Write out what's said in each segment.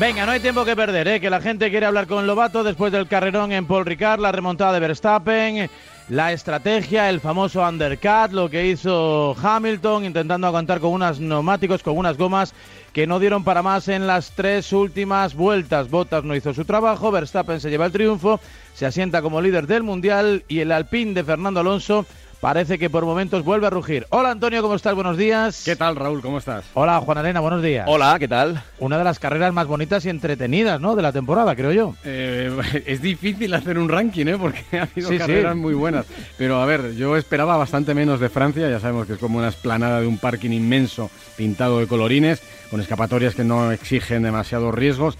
Venga, no hay tiempo que perder, ¿eh? que la gente quiere hablar con Lobato después del carrerón en Paul Ricard, la remontada de Verstappen, la estrategia, el famoso undercut, lo que hizo Hamilton intentando aguantar con unos neumáticos, con unas gomas que no dieron para más en las tres últimas vueltas. Bottas no hizo su trabajo, Verstappen se lleva el triunfo, se asienta como líder del Mundial y el Alpine de Fernando Alonso parece que por momentos vuelve a rugir. Hola Antonio, ¿cómo estás? Buenos días. ¿Qué tal Raúl? ¿Cómo estás? Hola Juan Arena, buenos días. Hola, ¿qué tal? Una de las carreras más bonitas y entretenidas, ¿no? De la temporada, creo yo. Eh, es difícil hacer un ranking, ¿eh? Porque ha habido carreras muy buenas. Pero a ver, yo esperaba bastante menos de Francia. Ya sabemos que es como una esplanada de un parking inmenso pintado de colorines, con escapatorias que no exigen demasiados riesgos.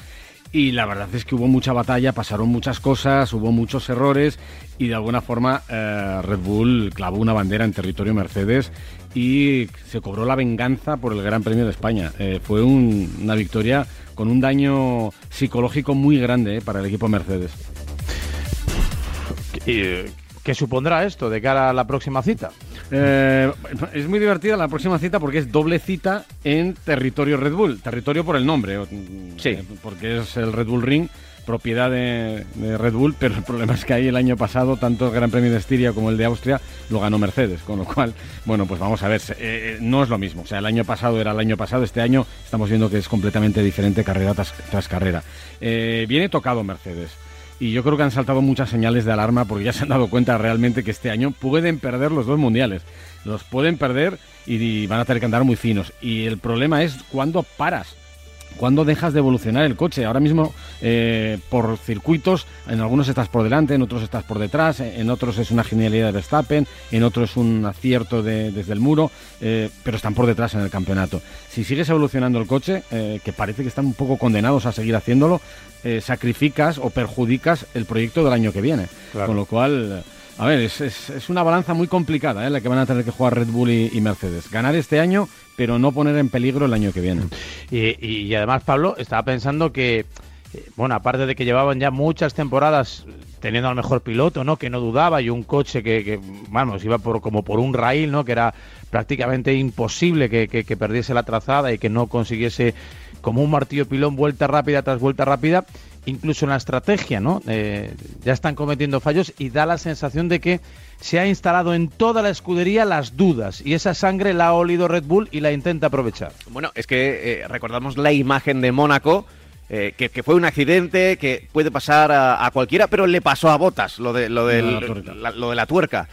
Y la verdad es que hubo mucha batalla, pasaron muchas cosas, hubo muchos errores y de alguna forma eh, Red Bull clavó una bandera en territorio Mercedes y se cobró la venganza por el Gran Premio de España. Eh, fue una victoria con un daño psicológico muy grande eh, para el equipo Mercedes. ¿Qué supondrá esto de cara a la próxima cita? Eh, es muy divertida la próxima cita porque es doble cita en territorio Red Bull. Territorio por el nombre. Sí. Eh, porque es el Red Bull Ring, propiedad de, Red Bull, pero el problema es que ahí el año pasado, tanto el Gran Premio de Estiria como el de Austria, lo ganó Mercedes. Con lo cual, bueno, pues vamos a ver. Eh, no es lo mismo. O sea, el año pasado era el año pasado. Este año estamos viendo que es completamente diferente carrera tras, carrera. viene tocado Mercedes y yo creo que han saltado muchas señales de alarma porque ya se han dado cuenta realmente que este año pueden perder los dos mundiales. Los pueden perder y van a tener que andar muy finos. Y el problema es cuándo paras. ¿Cuándo dejas de evolucionar el coche? Ahora mismo, eh, por circuitos, en algunos estás por delante, en otros estás por detrás, en otros es una genialidad de Verstappen, en otros es un acierto desde el muro, eh, pero están por detrás en el campeonato. Si sigues evolucionando el coche, eh, que parece que están un poco condenados a seguir haciéndolo, sacrificas o perjudicas el proyecto del año que viene. Con lo cual a ver, es, es, una balanza muy complicada ¿eh? la que van a tener que jugar Red Bull y, Mercedes. Ganar este año, pero no poner en peligro el año que viene. Y, además, Pablo, estaba pensando que, eh, bueno, aparte de que llevaban ya muchas temporadas teniendo al mejor piloto, ¿no? Que no dudaba y un coche que, vamos, iba por, como por un rail, ¿no? Que era prácticamente imposible que, que perdiese la trazada y que no consiguiese como un martillo pilón vuelta rápida tras vuelta rápida incluso en la estrategia, ¿no? Eh, ya están cometiendo fallos y da la sensación de que se ha instalado en toda la escudería las dudas y esa sangre la ha olido Red Bull y la intenta aprovechar. Bueno, es que eh, recordamos la imagen de Mónaco. Eh, que, fue un accidente que puede pasar a, cualquiera, pero le pasó a Botas lo de, lo, lo de la tuerca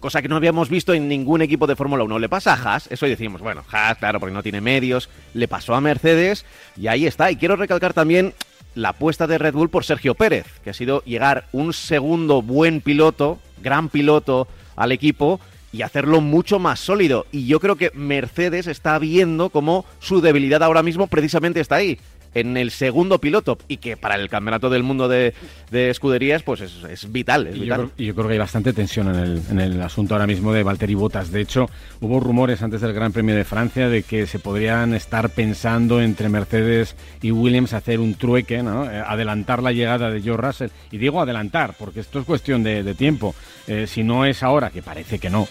cosa que no habíamos visto en ningún equipo de Fórmula 1. Le pasa a Haas, eso decimos, bueno, Haas, claro, porque no tiene medios, le pasó a Mercedes y ahí está. Y quiero recalcar también la apuesta de Red Bull por Sergio Pérez, que ha sido llegar un segundo buen piloto, gran piloto al equipo y hacerlo mucho más sólido. Y yo creo que Mercedes está viendo cómo su debilidad ahora mismo precisamente está ahí en el segundo piloto y que para el campeonato del mundo de, escuderías pues es, vital. y, Yo creo, que hay bastante tensión en el, en el asunto ahora mismo de Valtteri Bottas. De hecho, hubo rumores antes del Gran Premio de Francia de que se podrían estar pensando entre Mercedes y Williams hacer un trueque, ¿no? Eh, adelantar la llegada de Joe Russell. Y digo adelantar, porque esto es cuestión de, tiempo. Eh, si no es ahora, que parece que no,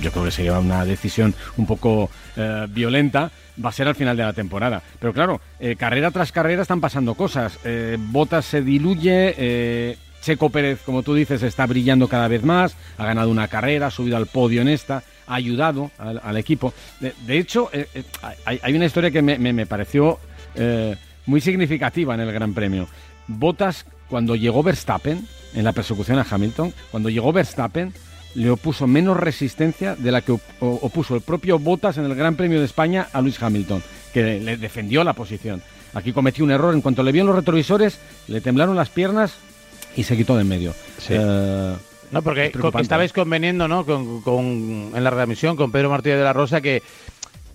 yo, creo que sería una decisión un poco eh, violenta, va a ser al final de la temporada. Pero claro, eh, carrera tras carrera están pasando cosas. Eh, Botas se diluye, eh, Checo Pérez, como tú dices, está brillando cada vez más, ha ganado una carrera, ha subido al podio en esta, ha ayudado al, equipo. De, hecho, hay, una historia que me, pareció muy significativa en el Gran Premio. Botas, cuando llegó Verstappen, en la persecución a Hamilton, cuando llegó Verstappen, le opuso menos resistencia de la que opuso el propio Bottas en el Gran Premio de España a Luis Hamilton, que le defendió la posición. Aquí cometió un error, en cuanto le vio en los retrovisores, le temblaron las piernas y se quitó de en medio. Eh, no, porque estabais conveniendo ¿no? Con, en la readmisión con Pedro Martínez de la Rosa que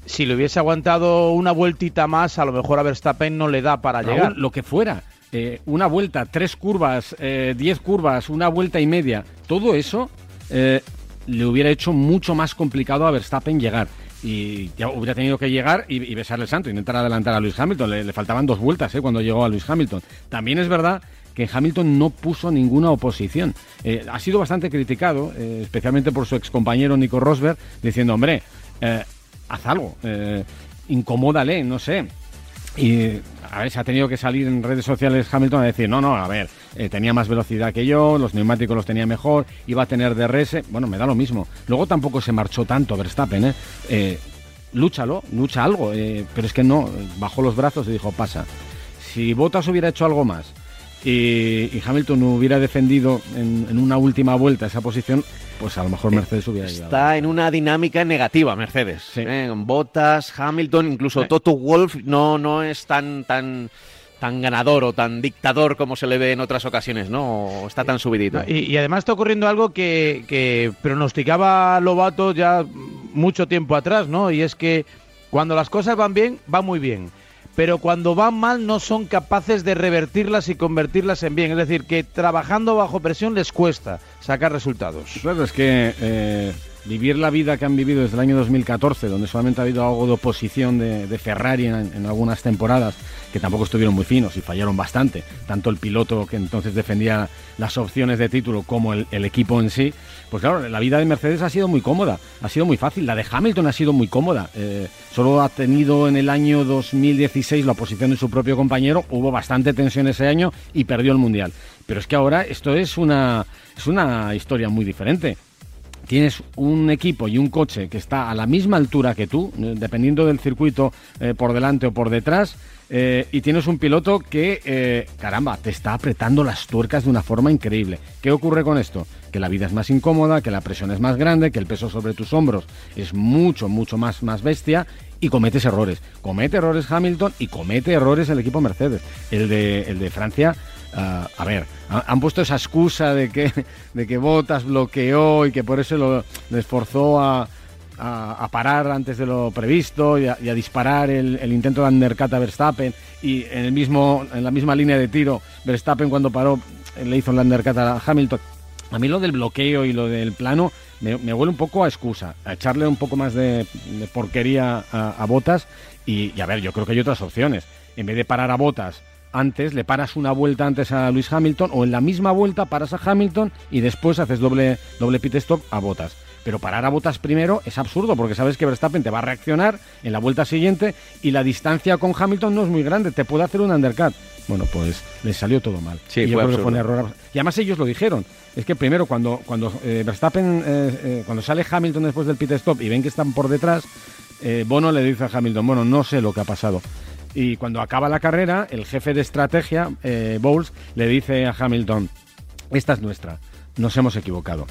si le hubiese aguantado una vueltita más, a lo mejor a Verstappen no le da para llegar. Lo que fuera. Eh, una vuelta, tres curvas, eh, diez curvas, una vuelta y media, todo eso eh, le hubiera hecho mucho más complicado a Verstappen llegar. Y ya hubiera tenido que llegar y, besarle el santo, intentar adelantar a Luis Hamilton. Le, faltaban dos vueltas eh, cuando llegó a Luis Hamilton. También es verdad que Hamilton no puso ninguna oposición. Eh, ha sido bastante criticado, especialmente por su excompañero Nico Rosberg, diciendo, hombre, haz algo, incomódale, no sé. Y a ver, se ha tenido que salir en redes sociales Hamilton a decir, no, no, a ver, eh, tenía más velocidad que yo, los neumáticos los tenía mejor, iba a tener DRS, bueno, me da lo mismo. Luego tampoco se marchó tanto Verstappen, ¿eh? eh lúchalo, lucha algo, eh, pero es que no, bajó los brazos y dijo, pasa. Si Bottas hubiera hecho algo más y, Hamilton hubiera defendido en, una última vuelta esa posición, pues a lo mejor Mercedes hubiera llegado. Está en una dinámica negativa Mercedes. Sí. Bottas, Hamilton, incluso Toto Wolf no, no es tan, tan tan ganador o tan dictador como se le ve en otras ocasiones, ¿no? está tan subidito. Y, además está ocurriendo algo que, que, pronosticaba Lobato ya mucho tiempo atrás, ¿no? Y es que cuando las cosas van bien, va muy bien. Pero cuando van mal no son capaces de revertirlas y convertirlas en bien. Es decir, que trabajando bajo presión les cuesta sacar resultados. Claro, es que eh, vivir la vida que han vivido desde el año 2014, donde solamente ha habido algo de oposición de, Ferrari en, algunas temporadas, que tampoco estuvieron muy finos y fallaron bastante, tanto el piloto que entonces defendía las opciones de título como el, equipo en sí, pues claro, la vida de Mercedes ha sido muy cómoda, ha sido muy fácil, la de Hamilton ha sido muy cómoda, eh, solo ha tenido en el año 2016 la oposición de su propio compañero, hubo bastante tensión ese año y perdió el Mundial. Pero es que ahora esto es una, es una historia muy diferente tienes un equipo y un coche que está a la misma altura que tú, eh, dependiendo del circuito eh, por delante o por detrás, eh, y tienes un piloto que, caramba, te está apretando las tuercas de una forma increíble. ¿Qué ocurre con esto? Que la vida es más incómoda, que la presión es más grande, que el peso sobre tus hombros es mucho, mucho más, más bestia y cometes errores. Comete errores Hamilton y comete errores el equipo Mercedes. El de, el de Francia Ah, a ver, han puesto esa excusa de que, de que Botas bloqueó y que por eso lo, le esforzó a, a, parar antes de lo previsto y a, disparar el, intento de undercut a Verstappen y en, el mismo, en la misma línea de tiro Verstappen cuando paró le hizo el undercut a Hamilton. A mí lo del bloqueo y lo del plano me, huele un poco a excusa, a echarle un poco más de, porquería a, Botas y, y a ver, yo creo que hay otras opciones. En vez de parar a Botas antes, le paras una vuelta antes a Luis Hamilton o en la misma vuelta paras a Hamilton y después haces doble, doble pit stop a Botas. Pero parar a Botas primero es absurdo porque sabes que Verstappen te va a reaccionar en la vuelta siguiente y la distancia con Hamilton no es muy grande, te puede hacer un undercut. Bueno, pues les salió todo mal. Sí, y, error. y además ellos lo dijeron. Es que primero cuando, cuando eh, Verstappen, eh, eh, cuando sale Hamilton después del pit stop y ven que están por detrás, Bono le dice a Hamilton, bueno, no sé lo que ha pasado. Y cuando acaba la carrera, el jefe de estrategia, eh, Bowles, le dice a Hamilton, esta es nuestra, nos hemos equivocado.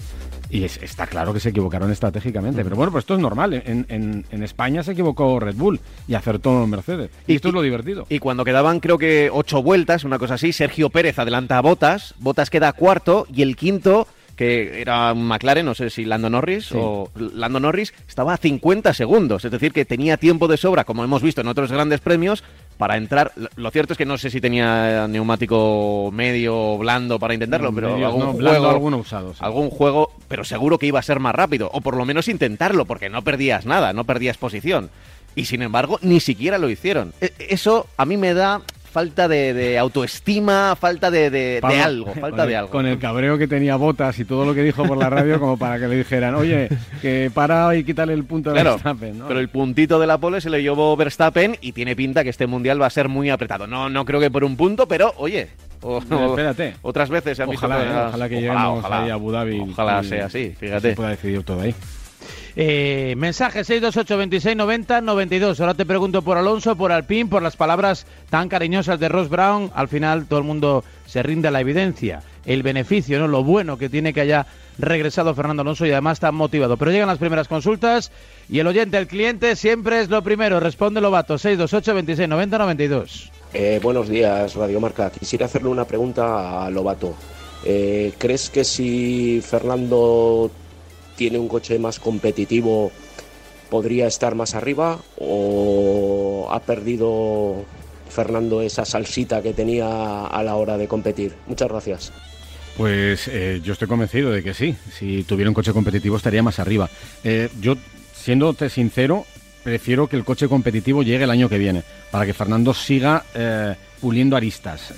Y está claro que se equivocaron estratégicamente. Pero bueno, pues esto es normal. En, España se equivocó Red Bull y acertó Mercedes. Y, esto es lo divertido. Y cuando quedaban, creo que ocho vueltas, una cosa así, Sergio Pérez adelanta a Botas. Botas queda cuarto y el quinto que era un McLaren, no sé si Lando Norris o Lando Norris, estaba a 50 segundos, es decir, que tenía tiempo de sobra, como hemos visto en otros grandes premios, para entrar. Lo cierto es que no sé si tenía neumático medio o blando para intentarlo, pero algún juego, usado, algún juego, pero seguro que iba a ser más rápido, o por lo menos intentarlo, porque no perdías nada, no perdías posición. Y sin embargo, ni siquiera lo hicieron. E, eso a mí me da falta de, autoestima, falta de, algo, falta de algo. Con el cabreo que tenía Botas y todo lo que dijo por la radio como para que le dijeran, oye, que para y quítale el punto de Verstappen. Pero el puntito de la pole se le llevó Verstappen y tiene pinta que este mundial va a ser muy apretado. No, no creo que por un punto, pero oye, espérate. Otras veces se han ojalá, visto. Eh, ojalá que lleguemos ahí a Abu Dhabi. Ojalá sea así, fíjate. Se pueda decidir todo ahí. Eh, mensaje 628 26 90 92. Ahora te pregunto por Alonso, por Alpine, por las palabras tan cariñosas de Ross Brown. Al final todo el mundo se rinde a la evidencia, el beneficio, no lo bueno que tiene que haya regresado Fernando Alonso y además está motivado. Pero llegan las primeras consultas y el oyente, el cliente, siempre es lo primero. Responde Lobato 628 26 90 92. buenos días, Radio Marca. Quisiera hacerle una pregunta a Lobato. Eh, ¿Crees que si Fernando tiene un coche más competitivo, podría estar más arriba o ha perdido Fernando esa salsita que tenía a la hora de competir. Muchas gracias. Pues eh, yo estoy convencido de que sí. Si tuviera un coche competitivo estaría más arriba. Eh, yo, siéndote sincero, prefiero que el coche competitivo llegue el año que viene, para que Fernando siga eh, puliendo aristas.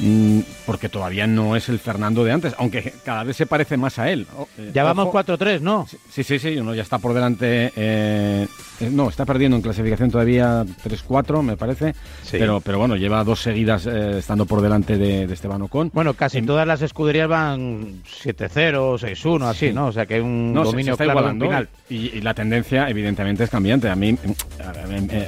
Mm, porque todavía no es el Fernando de antes, aunque cada vez se parece más a él. Eh, ya vamos 4-3, ¿no? Sí, sí, sí, uno ya está por delante. Eh, eh, no, está perdiendo en clasificación todavía 3-4, me parece. Pero, pero bueno, lleva dos seguidas estando por delante de, Esteban Ocon. Bueno, casi todas las escuderías van 7-0, 6-1, así, ¿no? O sea que hay un dominio claro final. Y, la tendencia, evidentemente, es cambiante. A mí,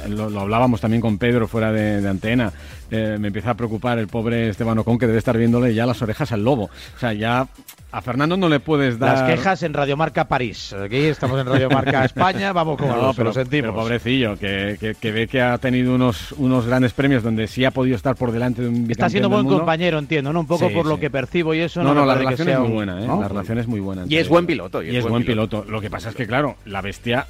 lo, hablábamos también con Pedro fuera de, de antena. Me empieza a preocupar el pobre Esteban Ocon, que debe estar viéndole ya las orejas al lobo. O sea, ya a Fernando no le puedes dar. Las quejas en Radiomarca París. Aquí estamos en Radiomarca España, vamos con no, pero, sentimos. pobrecillo, que, que, ve que ha tenido unos, unos grandes premios donde sí ha podido estar por delante de un Está siendo buen compañero, entiendo, ¿no? Un poco por lo que percibo y eso. No, no, la relación es muy buena, ¿eh? La relación es muy buena. Y es buen piloto. Y, es, buen, piloto. Lo que pasa es que, claro, la bestia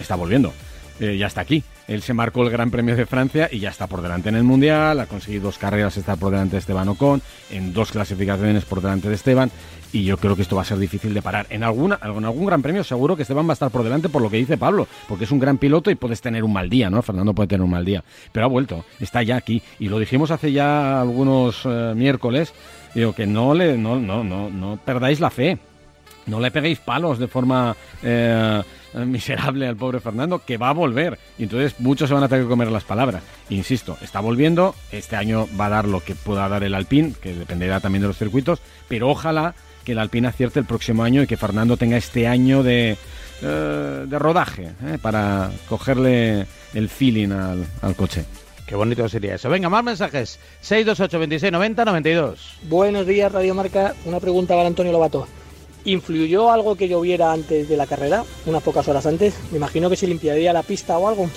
está volviendo. Eh, ya está aquí. Él se marcó el Gran Premio de Francia y ya está por delante en el Mundial, ha conseguido dos carreras estar por delante de Esteban Ocon, en dos clasificaciones por delante de Esteban, y yo creo que esto va a ser difícil de parar. En, alguna, en algún Gran Premio seguro que Esteban va a estar por delante por lo que dice Pablo, porque es un gran piloto y puedes tener un mal día, ¿no? Fernando puede tener un mal día, pero ha vuelto, está ya aquí, y lo dijimos hace ya algunos eh, miércoles, digo que no, le, no, no, no, no perdáis la fe, no le peguéis palos de forma... Eh, miserable al pobre Fernando, que va a volver. Y entonces muchos se van a tener que comer las palabras. Insisto, está volviendo. Este año va a dar lo que pueda dar el Alpine, que dependerá también de los circuitos. Pero ojalá que el Alpine acierte el próximo año y que Fernando tenga este año de, eh, de rodaje eh, para cogerle el feeling al, al coche. Qué bonito sería eso. Venga, más mensajes. 628 26 90 92. Buenos días, Radio Marca. Una pregunta para Antonio Lobato. ¿Influyó algo que lloviera antes de la carrera, unas pocas horas antes? Me imagino que se limpiaría la pista o algo.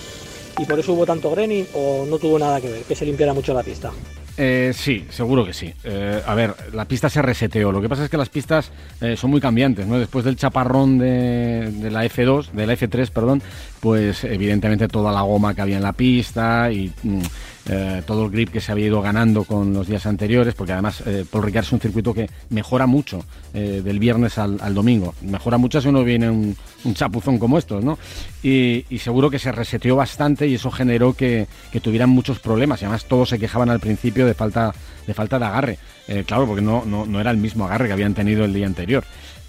¿Y por eso hubo tanto graining o no tuvo nada que ver, que se limpiara mucho la pista? Eh, sí, seguro que sí. Eh, a ver, la pista se reseteó. Lo que pasa es que las pistas eh, son muy cambiantes, ¿no? Después del chaparrón de, de, la F2, de la F3, perdón, pues evidentemente toda la goma que había en la pista y mm, eh, todo el grip que se había ido ganando con los días anteriores, porque además eh, Paul Ricard es un circuito que mejora mucho eh, del viernes al, domingo. Mejora mucho si uno viene un, chapuzón como estos, ¿no? Y, seguro que se reseteó bastante y eso generó que, tuvieran muchos problemas. Y además todos se quejaban al principio de falta de, falta de agarre. claro, porque no, no, era el mismo agarre que habían tenido el día anterior.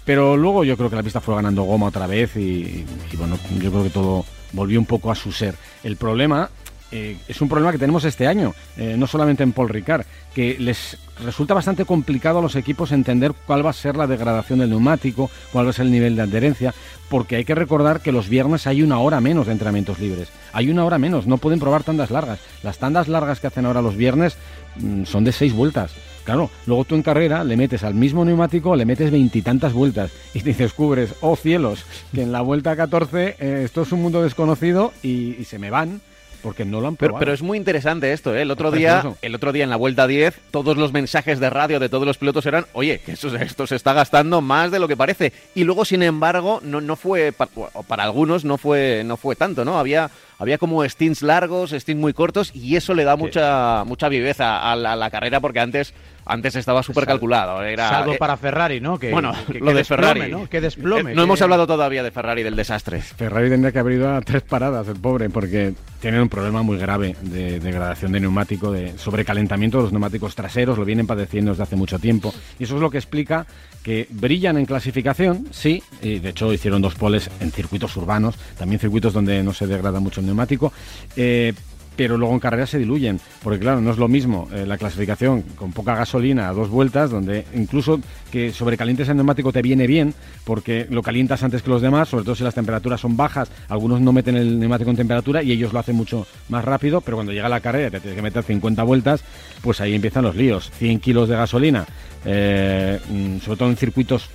Pero luego yo creo que la pista fue ganando goma otra vez y, y bueno, yo creo que todo volvió un poco a su ser. El problema eh, es un problema que tenemos este año, eh, no solamente en Paul Ricard, que les resulta bastante complicado a los equipos entender cuál va a ser la degradación del neumático, cuál va a ser el nivel de adherencia, porque hay que recordar que los viernes hay una hora menos de entrenamientos libres. Hay una hora menos, no pueden probar tandas largas. Las tandas largas que hacen ahora los viernes mm, son de seis vueltas. Claro, luego tú en carrera le metes al mismo neumático, le metes veintitantas vueltas y te descubres, oh cielos, que en la vuelta 14 eh, esto es un mundo desconocido y se me van porque no lo han probado. Pero, es muy interesante esto, ¿eh? El otro día, el otro día en la vuelta 10, todos los mensajes de radio de todos los pilotos eran, oye, que esto, se está gastando más de lo que parece. Y luego, sin embargo, no, no fue, para, para algunos no fue, no fue tanto, ¿no? Había había como stints largos, stints muy cortos y eso le da mucha mucha viveza a la, carrera porque antes antes estaba súper calculado. Era, algo eh, para Ferrari, ¿no? Que, bueno, lo de Ferrari. ¿no? Que desplome. Eh, no hemos hablado todavía de Ferrari, del desastre. Ferrari tendría que haber ido a tres paradas, el pobre, porque tienen un problema muy grave de degradación de neumático, de sobrecalentamiento de los neumáticos traseros, lo vienen padeciendo desde hace mucho tiempo. Y eso es lo que explica que brillan en clasificación, sí, y de hecho hicieron dos poles en circuitos urbanos, también circuitos donde no se degrada mucho el neumático, eh, pero luego en carrera se diluyen, porque claro, no es lo mismo eh, la clasificación con poca gasolina a dos vueltas, donde incluso que sobrecalientes el neumático te viene bien, porque lo calientas antes que los demás, sobre todo si las temperaturas son bajas, algunos no meten el neumático en temperatura y ellos lo hacen mucho más rápido, pero cuando llega la carrera te tienes que meter 50 vueltas, pues ahí empiezan los líos, 100 kilos de gasolina, eh, mm, sobre todo en circuitos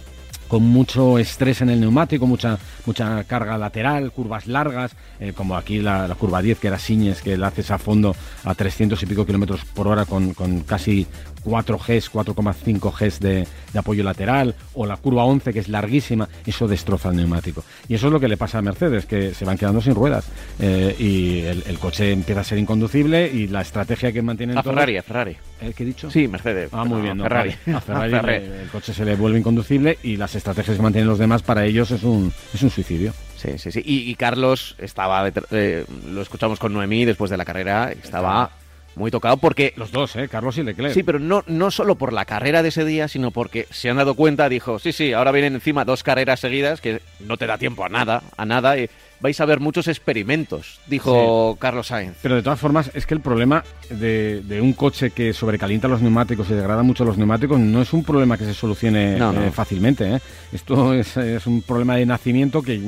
con mucho estrés en el neumático, mucha, mucha carga lateral, curvas largas, eh, como aquí la, curva 10, que era Siñes, que la haces a fondo a 300 y pico kilómetros por hora con, con casi 4 Gs, 4,5 Gs de, apoyo lateral, o la curva 11 que es larguísima, eso destroza el neumático. Y eso es lo que le pasa a Mercedes, que se van quedando sin ruedas eh, y el, coche empieza a ser inconducible y la estrategia que mantienen... A Ferrari, a Ferrari. ¿Eh? ¿Qué he dicho? Sí, Mercedes. Ah, muy bien. Ferrari. A Ferrari, el coche se le vuelve inconducible y las estrategias que mantienen los demás para ellos es un, es un suicidio. Sí, sí, sí. Y, Carlos estaba, eh, lo escuchamos con Noemí después de la carrera, estaba muy tocado porque... Los dos, ¿eh? Carlos y Leclerc. Sí, pero no, no solo por la carrera de ese día, sino porque se han dado cuenta, dijo, sí, sí, ahora vienen encima dos carreras seguidas que no te da tiempo a nada, a nada, y vais a ver muchos experimentos, dijo Carlos Sainz. Pero de todas formas, es que el problema de, un coche que sobrecalienta los neumáticos y degrada mucho los neumáticos no es un problema que se solucione eh, fácilmente. ¿eh? Esto es, es un problema de nacimiento que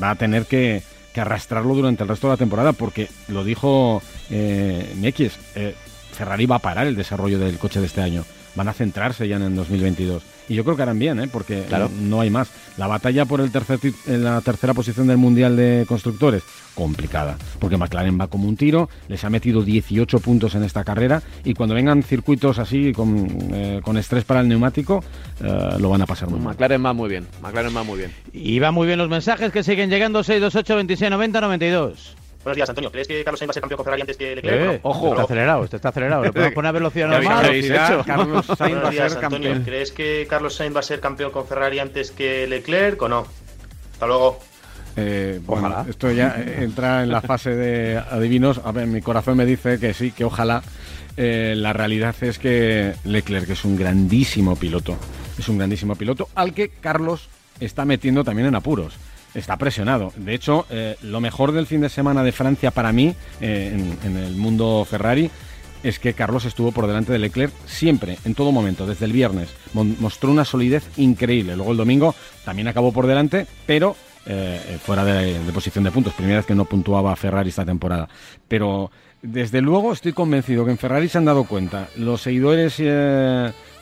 va a tener que que arrastrarlo durante el resto de la temporada, porque lo dijo eh, eh, Ferrari va a parar el desarrollo del coche de este año. Van a centrarse ya en el 2022. Y yo creo que harán bien, ¿eh? porque claro. no hay más. La batalla por el tercer en la tercera posición del Mundial de Constructores, complicada, porque McLaren va como un tiro, les ha metido 18 puntos en esta carrera y cuando vengan circuitos así con, eh, con estrés para el neumático, eh, lo van a pasar muy mal. McLaren va muy bien, McLaren va muy bien. Y va muy bien los mensajes que siguen llegando 628 26 90 92. Buenos días, Antonio. ¿Crees que Carlos Sainz va a ser campeón con Ferrari antes que Leclerc? Eh, ojo, está acelerado, este está acelerado. ¿Le podemos poner velocidad normal? Hecho? Carlos Sainz va a ser campeón. ¿Crees que Carlos Sainz va a ser campeón con Ferrari antes que Leclerc o no? Hasta luego. Eh, bueno, esto ya entra en la fase de adivinos. A ver, mi corazón me dice que sí, que ojalá. Eh, la realidad es que Leclerc es un grandísimo piloto. Es un grandísimo piloto al que Carlos está metiendo también en apuros está presionado. De hecho, eh, lo mejor del fin de semana de Francia para mí, eh, en, el mundo Ferrari, es que Carlos estuvo por delante de Leclerc siempre, en todo momento, desde el viernes. Mostró una solidez increíble. Luego el domingo también acabó por delante, pero eh, fuera de, posición de puntos. Primera vez que no puntuaba Ferrari esta temporada. Pero desde luego estoy convencido que en Ferrari se han dado cuenta, los seguidores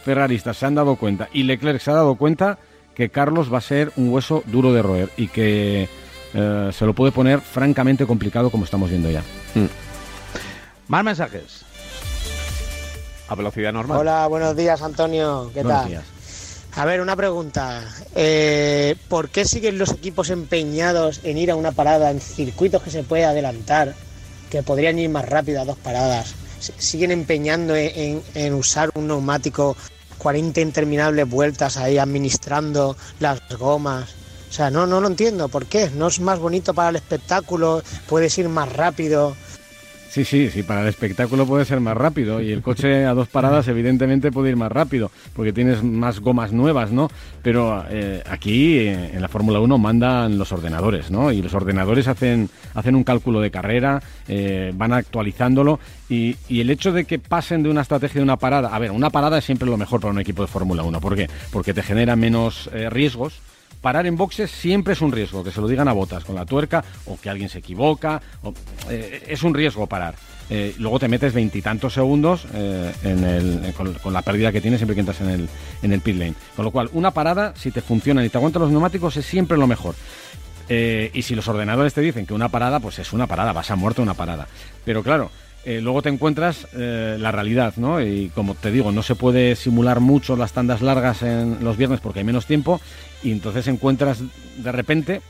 ferraristas se han dado cuenta y Leclerc se ha dado cuenta que Carlos va a ser un hueso duro de roer y que eh, se lo puede poner francamente complicado como estamos viendo ya. Mm. Más mensajes. A velocidad normal. Hola, buenos días Antonio. ¿Qué buenos tal? Días. A ver, una pregunta. Eh, ¿Por qué siguen los equipos empeñados en ir a una parada en circuitos que se puede adelantar, que podrían ir más rápido a dos paradas? ¿Siguen empeñando en usar un neumático 40 interminables vueltas ahí administrando las gomas. O sea, no, no lo entiendo. ¿Por qué? ¿No es más bonito para el espectáculo? ¿Puedes ir más rápido? Sí, sí, sí, para el espectáculo puede ser más rápido y el coche a dos paradas evidentemente puede ir más rápido porque tienes más gomas nuevas, ¿no? Pero eh, aquí eh, en la Fórmula 1 mandan los ordenadores, ¿no? Y los ordenadores hacen, hacen un cálculo de carrera, eh, van actualizándolo y, y, el hecho de que pasen de una estrategia de una parada, a ver, una parada es siempre lo mejor para un equipo de Fórmula 1, ¿por qué? Porque te genera menos riesgos parar en boxes siempre es un riesgo, que se lo digan a botas con la tuerca o que alguien se equivoca. Eh, es un riesgo parar. Eh, luego te metes veintitantos segundos eh, con, la pérdida que tienes siempre que entras en el, en el pit lane. Con lo cual, una parada, si te funcionan y te aguantan los neumáticos, es siempre lo mejor. y si los ordenadores te dicen que una parada, pues es una parada, vas a muerte una parada. Pero claro, luego te encuentras la realidad, ¿no? Y como te digo, no se puede simular mucho las tandas largas en los viernes porque hay menos tiempo y entonces encuentras de repente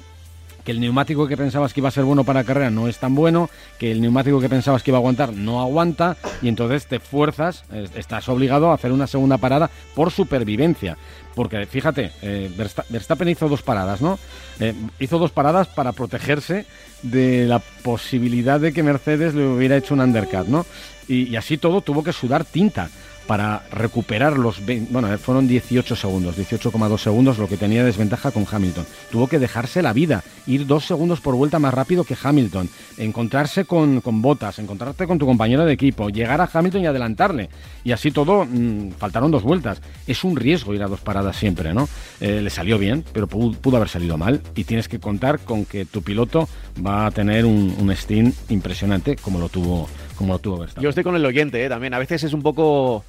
que el neumático que pensabas que iba a ser bueno para carrera no es tan bueno, que el neumático que pensabas que iba a aguantar no aguanta y entonces te fuerzas, estás obligado a hacer una segunda parada por supervivencia. Porque fíjate, eh, Verstappen hizo dos paradas, ¿no? Eh, hizo dos paradas para protegerse de la posibilidad de que Mercedes le hubiera hecho un undercut, ¿no? y así todo tuvo que sudar tinta para recuperar los 20, bueno, fueron 18 segundos, 18,2 segundos lo que tenía desventaja con Hamilton. Tuvo que dejarse la vida, ir dos segundos por vuelta más rápido que Hamilton, encontrarse con, con botas, encontrarte con tu compañero de equipo, llegar a Hamilton y adelantarle. Y así todo, mm, faltaron dos vueltas. Es un riesgo ir a dos paradas siempre, ¿no? Eh, le salió bien, pero pudo, haber salido mal y tienes que contar con que tu piloto va a tener un, un Steam impresionante como lo tuvo como lo tuvo Verstappen. Yo estoy con el oyente, ¿eh? también. A veces es un poco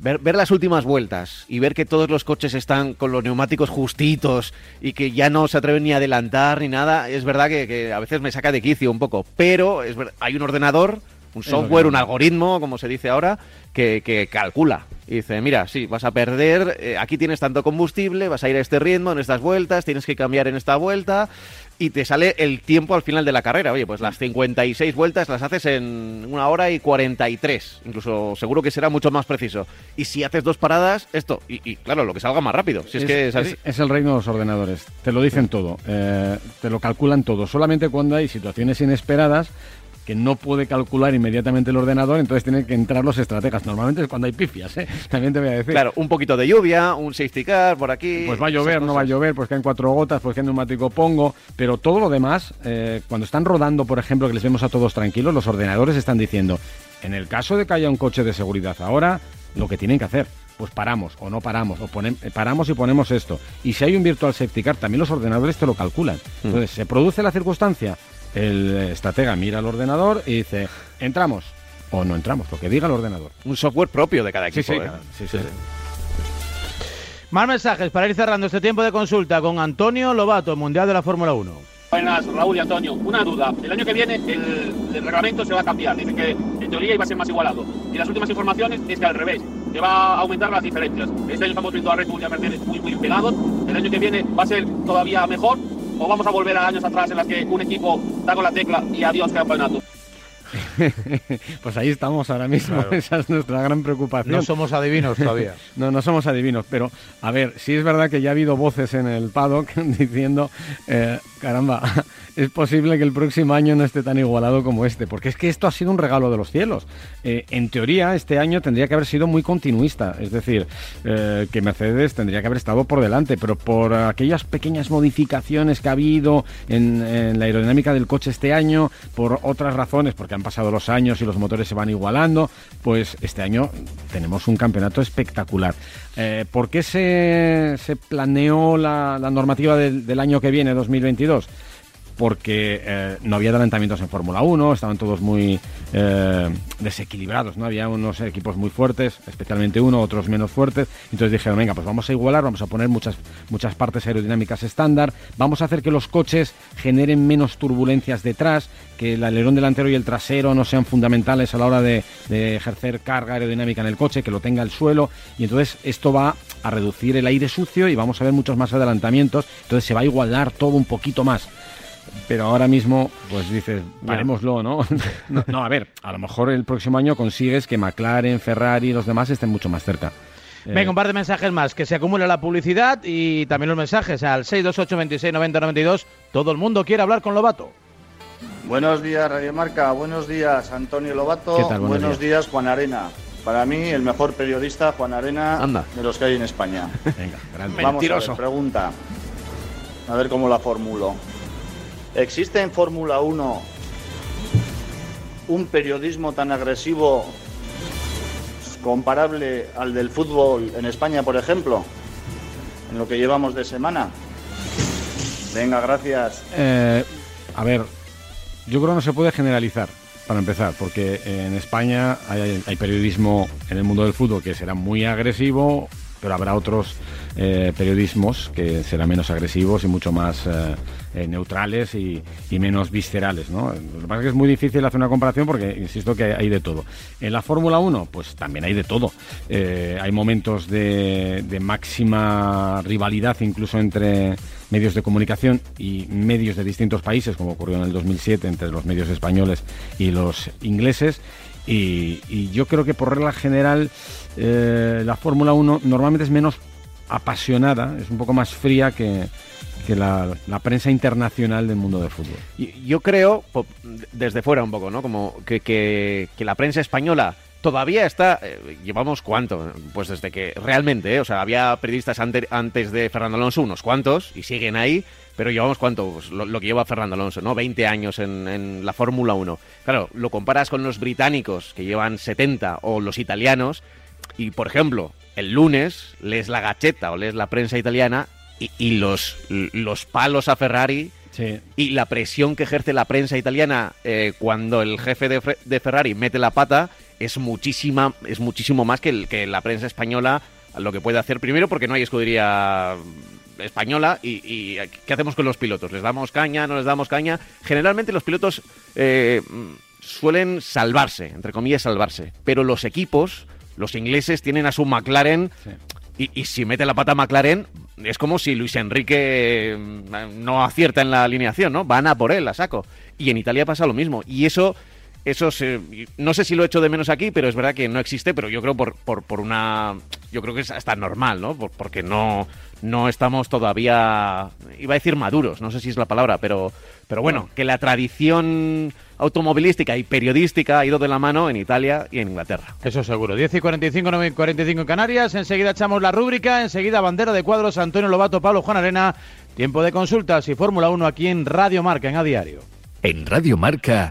ver, las últimas vueltas y ver que todos los coches están con los neumáticos justitos y que ya no se atreven ni a adelantar ni nada, es verdad que, a veces me saca de quicio un poco. Pero es hay un ordenador, un software, un algoritmo, como se dice ahora, que, que calcula. Y dice, mira, sí, vas a perder, eh, aquí tienes tanto combustible, vas a ir a este ritmo en estas vueltas, tienes que cambiar en esta vuelta, y te sale el tiempo al final de la carrera. Oye, pues las 56 vueltas las haces en una hora y 43. Incluso seguro que será mucho más preciso. Y si haces dos paradas, esto. Y, claro, lo que salga más rápido. Si es, que es así. Es, el reino de los ordenadores. Te lo dicen todo. Eh, te lo calculan todo. Solamente cuando hay situaciones inesperadas que no puede calcular inmediatamente el ordenador, entonces tienen que entrar los estrategas. Normalmente es cuando hay pifias, ¿eh? también te voy a decir. Claro, un poquito de lluvia, un safety car por aquí. Pues va a llover, no va a llover, pues caen cuatro gotas, pues qué neumático pongo, pero todo lo demás, eh, cuando están rodando, por ejemplo, que les vemos a todos tranquilos, los ordenadores están diciendo, en el caso de que haya un coche de seguridad ahora, lo que tienen que hacer pues paramos o no paramos, o eh, paramos y ponemos esto. Y si hay un virtual safety car, también los ordenadores te lo calculan. Hmm. Entonces, se produce la circunstancia, el estratega mira al ordenador y dice, entramos o no entramos, lo que diga el ordenador. Un software propio de cada equipo. ¿eh? sí, sí, Más mensajes para ir cerrando este tiempo de consulta con Antonio Lobato, Mundial de la Fórmula 1. Buenas, Raúl y Antonio. Una duda. El año que viene el, reglamento se va a cambiar. Dice que en teoría iba a ser más igualado. Y las últimas informaciones es que al revés, que va a aumentar las diferencias. Este año estamos viendo a Red Bull y a Mercedes muy, muy pegados. El año que viene va a ser todavía mejor. ¿O vamos a volver a años atrás en las que un equipo da con la tecla y adiós campeonato? pues ahí estamos ahora mismo, esa es nuestra gran preocupación. No somos adivinos todavía. no, no somos adivinos, pero a ver, sí es verdad que ya ha habido voces en el paddock diciendo, eh, caramba, es posible que el próximo año no esté tan igualado como este, porque es que esto ha sido un regalo de los cielos. Eh, en teoría, este año tendría que haber sido muy continuista, es decir, eh, que Mercedes tendría que haber estado por delante, pero por aquellas pequeñas modificaciones que ha habido en, en la aerodinámica del coche este año, por otras razones, porque han pasado los años y los motores se van igualando, pues este año tenemos un campeonato espectacular. Eh, ¿Por qué se, se planeó la, normativa del, del año que viene, 2022? Porque eh, no había adelantamientos en Fórmula 1, estaban todos muy eh, desequilibrados, ¿no? Había unos equipos muy fuertes, especialmente uno, otros menos fuertes. Entonces dijeron, venga, pues vamos a igualar, vamos a poner muchas, muchas partes aerodinámicas estándar, vamos a hacer que los coches generen menos turbulencias detrás, que el alerón delantero y el trasero no sean fundamentales a la hora de, de ejercer carga aerodinámica en el coche, que lo tenga el suelo. Y entonces esto va a reducir el aire sucio y vamos a ver muchos más adelantamientos. Entonces se va a igualar todo un poquito más pero ahora mismo, pues dices, parémoslo, ¿no? ¿no? a ver, a lo mejor el próximo año consigues que McLaren, Ferrari y los demás estén mucho más cerca. Venga, un par de mensajes más, que se acumule la publicidad y también los mensajes al 628 26 90 92. Todo el mundo quiere hablar con Lobato. Buenos días, Radio Marca. Buenos días, Antonio Lobato. Buenos, días. Juan Arena. Para mí, el mejor periodista, Juan Arena, de los que hay en España. Venga, Vamos A ver, pregunta. A ver cómo la formulo. ¿Existe en Fórmula 1 un periodismo tan agresivo comparable al del fútbol en España, por ejemplo, en lo que llevamos de semana? Venga, gracias. Eh, a ver, yo creo que no se puede generalizar, para empezar, porque en España hay, periodismo en el mundo del fútbol que será muy agresivo, pero habrá otros eh, periodismos que serán menos agresivos y mucho más eh, eh, neutrales y, menos viscerales. ¿no? Lo que pasa es que es muy difícil hacer una comparación porque, insisto, que hay de todo. En la Fórmula 1, pues también hay de todo. hay momentos de, máxima rivalidad incluso entre medios de comunicación y medios de distintos países, como ocurrió en el 2007 entre los medios españoles y los ingleses. Y, y yo creo que por regla general eh, la Fórmula 1 normalmente es menos apasionada, es un poco más fría que, la, prensa internacional del mundo del fútbol. Yo creo, desde fuera un poco, ¿no? Como que, la prensa española todavía está, eh, llevamos cuánto, pues desde que realmente, eh, o sea, había periodistas antes de Fernando Alonso, unos cuantos, y siguen ahí, pero llevamos cuánto, pues lo, que lleva Fernando Alonso, ¿no? 20 años en, en la Fórmula 1. Claro, lo comparas con los británicos, que llevan 70, o los italianos, y, por ejemplo, el lunes lees la gacheta o lees la prensa italiana y, los, los palos a Ferrari y la presión que ejerce la prensa italiana eh, cuando el jefe de, Ferrari mete la pata es muchísima es muchísimo más que, que la prensa española lo que puede hacer primero porque no hay escudería española y, ¿qué hacemos con los pilotos? ¿Les damos caña? ¿No les damos caña? Generalmente los pilotos eh, suelen salvarse, entre comillas salvarse, pero los equipos los ingleses tienen a su McLaren y, si mete la pata McLaren es como si Luis Enrique mm, no acierta en la alineación, ¿no? Van a por él, a saco. Y en Italia pasa lo mismo. Y eso eso no sé si lo he hecho de menos aquí, pero es verdad que no existe, pero yo creo por, por, por una... Yo creo que es hasta normal, ¿no? porque no, no estamos todavía, iba a decir maduros, no sé si es la palabra, pero, pero bueno, que la tradición automovilística y periodística ha ido de la mano en Italia y en Inglaterra. Eso seguro. 10 y 45, 9 y 45 en Canarias. Enseguida echamos la rúbrica. Enseguida bandera de cuadros. Antonio Lobato, Pablo Juan Arena. Tiempo de consultas y Fórmula 1 aquí en Radio Marca, en A Diario. En Radio Marca.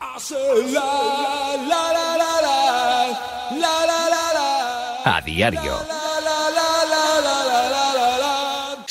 A diario.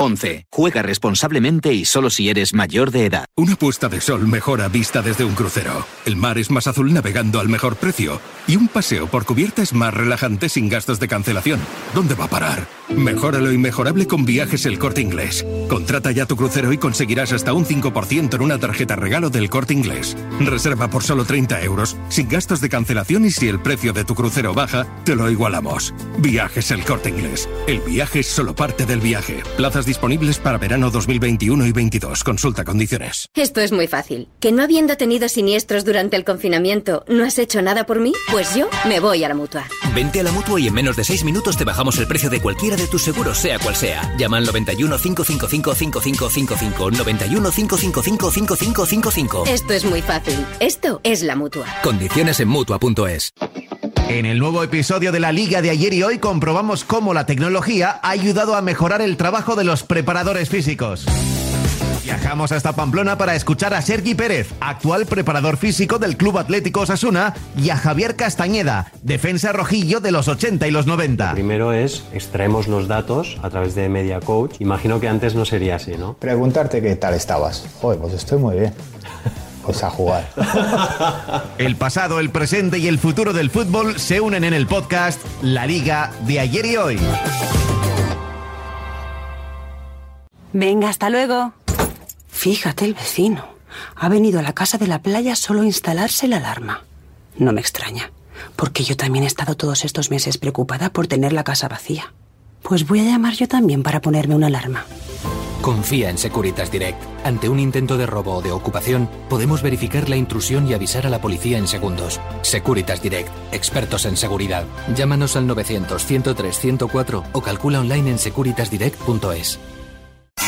11. Juega responsablemente y solo si eres mayor de edad. Una puesta de sol mejora vista desde un crucero. El mar es más azul navegando al mejor precio. Y un paseo por cubierta es más relajante sin gastos de cancelación. ¿Dónde va a parar? Mejora lo inmejorable con viajes el corte inglés. Contrata ya tu crucero y conseguirás hasta un 5% en una tarjeta regalo del corte inglés. Reserva por solo 30 euros, sin gastos de cancelación y si el precio de tu crucero baja, te lo igualamos. Viajes el corte inglés. El viaje es solo parte del viaje. Plazas disponibles para verano 2021 y 22. Consulta condiciones. Esto es muy fácil. ¿Que no habiendo tenido siniestros durante el confinamiento, no has hecho nada por mí? Pues yo me voy a la mutua. Vente a la mutua y en menos de 6 minutos te bajamos el precio de cualquiera de tus seguros, sea cual sea. Llama al 91 555 5555. 91 555 5555. Esto es muy fácil. Esto es la mutua. Condiciones en mutua.es. En el nuevo episodio de la Liga de ayer y hoy comprobamos cómo la tecnología ha ayudado a mejorar el trabajo de los preparadores físicos. Viajamos hasta Pamplona para escuchar a Sergi Pérez, actual preparador físico del Club Atlético Osasuna, y a Javier Castañeda, defensa rojillo de los 80 y los 90. primero es extraemos los datos a través de Media Coach. Imagino que antes no sería así, ¿no? Preguntarte qué tal estabas. Joder, pues estoy muy bien. Pues a jugar. El pasado, el presente y el futuro del fútbol se unen en el podcast La Liga de ayer y hoy. Venga, hasta luego. Fíjate el vecino. Ha venido a la casa de la playa solo a instalarse la alarma. No me extraña, porque yo también he estado todos estos meses preocupada por tener la casa vacía. Pues voy a llamar yo también para ponerme una alarma. Confía en Securitas Direct. Ante un intento de robo o de ocupación, podemos verificar la intrusión y avisar a la policía en segundos. Securitas Direct, expertos en seguridad. Llámanos al 900 103 104 o calcula online en securitasdirect.es.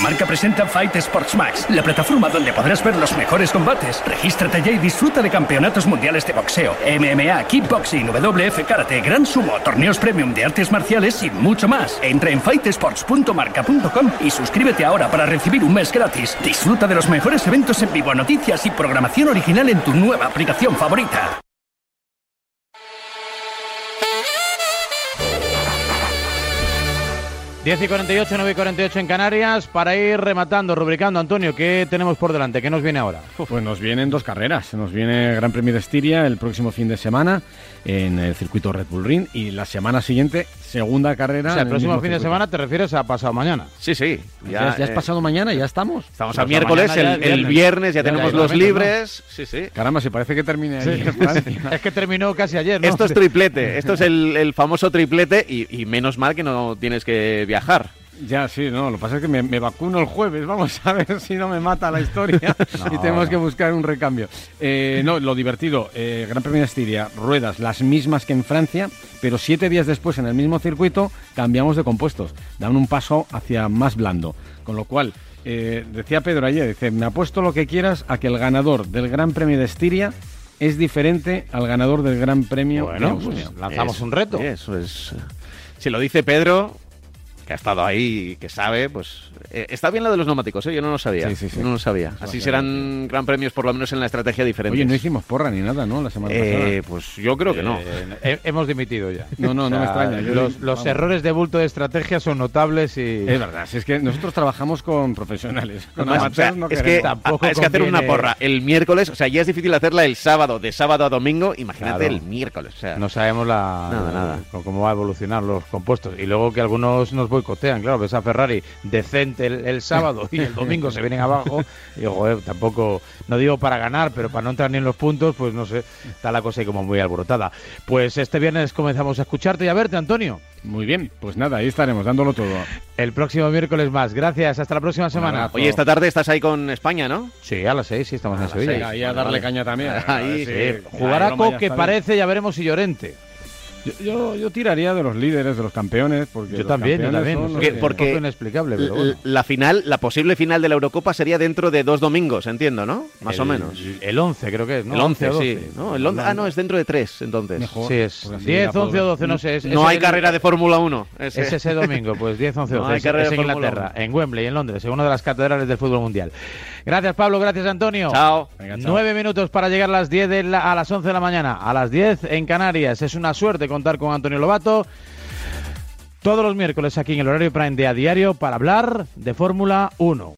Marca presenta Fight Sports Max, la plataforma donde podrás ver los mejores combates. Regístrate ya y disfruta de campeonatos mundiales de boxeo, MMA, kickboxing, WF karate, gran sumo, torneos premium de artes marciales y mucho más. Entra en fightesports.marca.com y suscríbete ahora para recibir un mes gratis. Disfruta de los mejores eventos en vivo, noticias y programación original en tu nueva aplicación favorita. 10 y 48, 9 y 48 en Canarias. Para ir rematando, rubricando, Antonio, ¿qué tenemos por delante? ¿Qué nos viene ahora? Pues nos vienen dos carreras. Nos viene Gran Premio de Estiria el próximo fin de semana en el circuito Red Bull Ring y la semana siguiente segunda carrera. O sea, el próximo fin de semana te refieres a pasado mañana. Sí, sí. Ya, es pasado mañana, ya estamos. Estamos a miércoles, el, viernes ya, tenemos los libres. Sí, sí. Caramba, si parece que termine es que terminó casi ayer, ¿no? Esto es triplete, esto es el, famoso triplete y, y menos mal que no tienes que viajar. Ya, sí, no, lo que pasa es que me, vacuno el jueves, vamos a ver si no me mata la historia y tenemos que buscar un recambio. Eh, no, lo divertido, eh, Gran Premio de Estiria, ruedas las mismas que en Francia, pero siete días después en el mismo circuito cambiamos de compuestos, dan un paso hacia más blando, con lo cual, eh, decía Pedro ayer, dice, me apuesto lo que quieras a que el ganador del Gran Premio de Estiria es diferente al ganador del Gran Premio bueno, Pues lanzamos un reto. Eso es... Si lo dice Pedro, que ha estado ahí y que sabe, pues eh, está bien lo de los neumáticos, ¿eh? yo no lo sabía. Sí, sí, sí. no lo sabía. Así serán gran premios, por lo menos en la estrategia diferente. Oye, no hicimos porra ni nada, ¿no? La semana eh, pasada. Pues yo creo que no. Eh, hemos dimitido ya. No, no, no me extraña. los, errores de bulto de estrategia son notables y. Es verdad, si es que nosotros trabajamos con profesionales. Con es, que, tampoco es que hacer una porra el miércoles, o sea, ya es difícil hacerla el sábado, de sábado a domingo, imagínate el miércoles. O sea, no sabemos la, nada, nada. cómo va a evolucionar los compuestos. Y luego que algunos nos boicotean, claro, ves a Ferrari decente el, sábado y el domingo se vienen abajo. Y joder, tampoco, no digo para ganar, pero para no entrar ni en los puntos, pues no sé, está la cosa ahí como muy alborotada. Pues este viernes comenzamos a escucharte y a verte, Antonio. Muy bien, pues nada, ahí estaremos dándolo todo. El próximo miércoles más. Gracias, hasta la próxima semana. Oye, esta tarde estás ahí con España, ¿no? Sí, a las seis, sí, estamos en Sevilla. ahí a darle caña también. Ahí, sí. Jugará que parece, ya veremos si Llorente. Yo, yo, tiraría de los líderes, de los campeones, porque yo también, yo también. porque inexplicable, la final, la posible final de la Eurocopa sería dentro de dos domingos, entiendo, ¿no? Más o menos. El 11 creo que es, ¿no? El 11, sí. ¿no? El 11, ah, no, es dentro de tres, entonces. Sí, es 10, 11 o 12, no sé. no hay carrera de Fórmula 1. Es ese domingo, pues 10, 11 o 12. No hay carrera es, en Inglaterra, en Wembley, en Londres, en una de las catedrales del fútbol mundial. Gracias, Pablo, gracias, Antonio. Chao. Nueve minutos para llegar a las 10 de a las 11 de la mañana. A las 10 en Canarias. Es una suerte contar con Antonio Lobato todos los miércoles aquí en el horario Prime de a diario para hablar de Fórmula 1.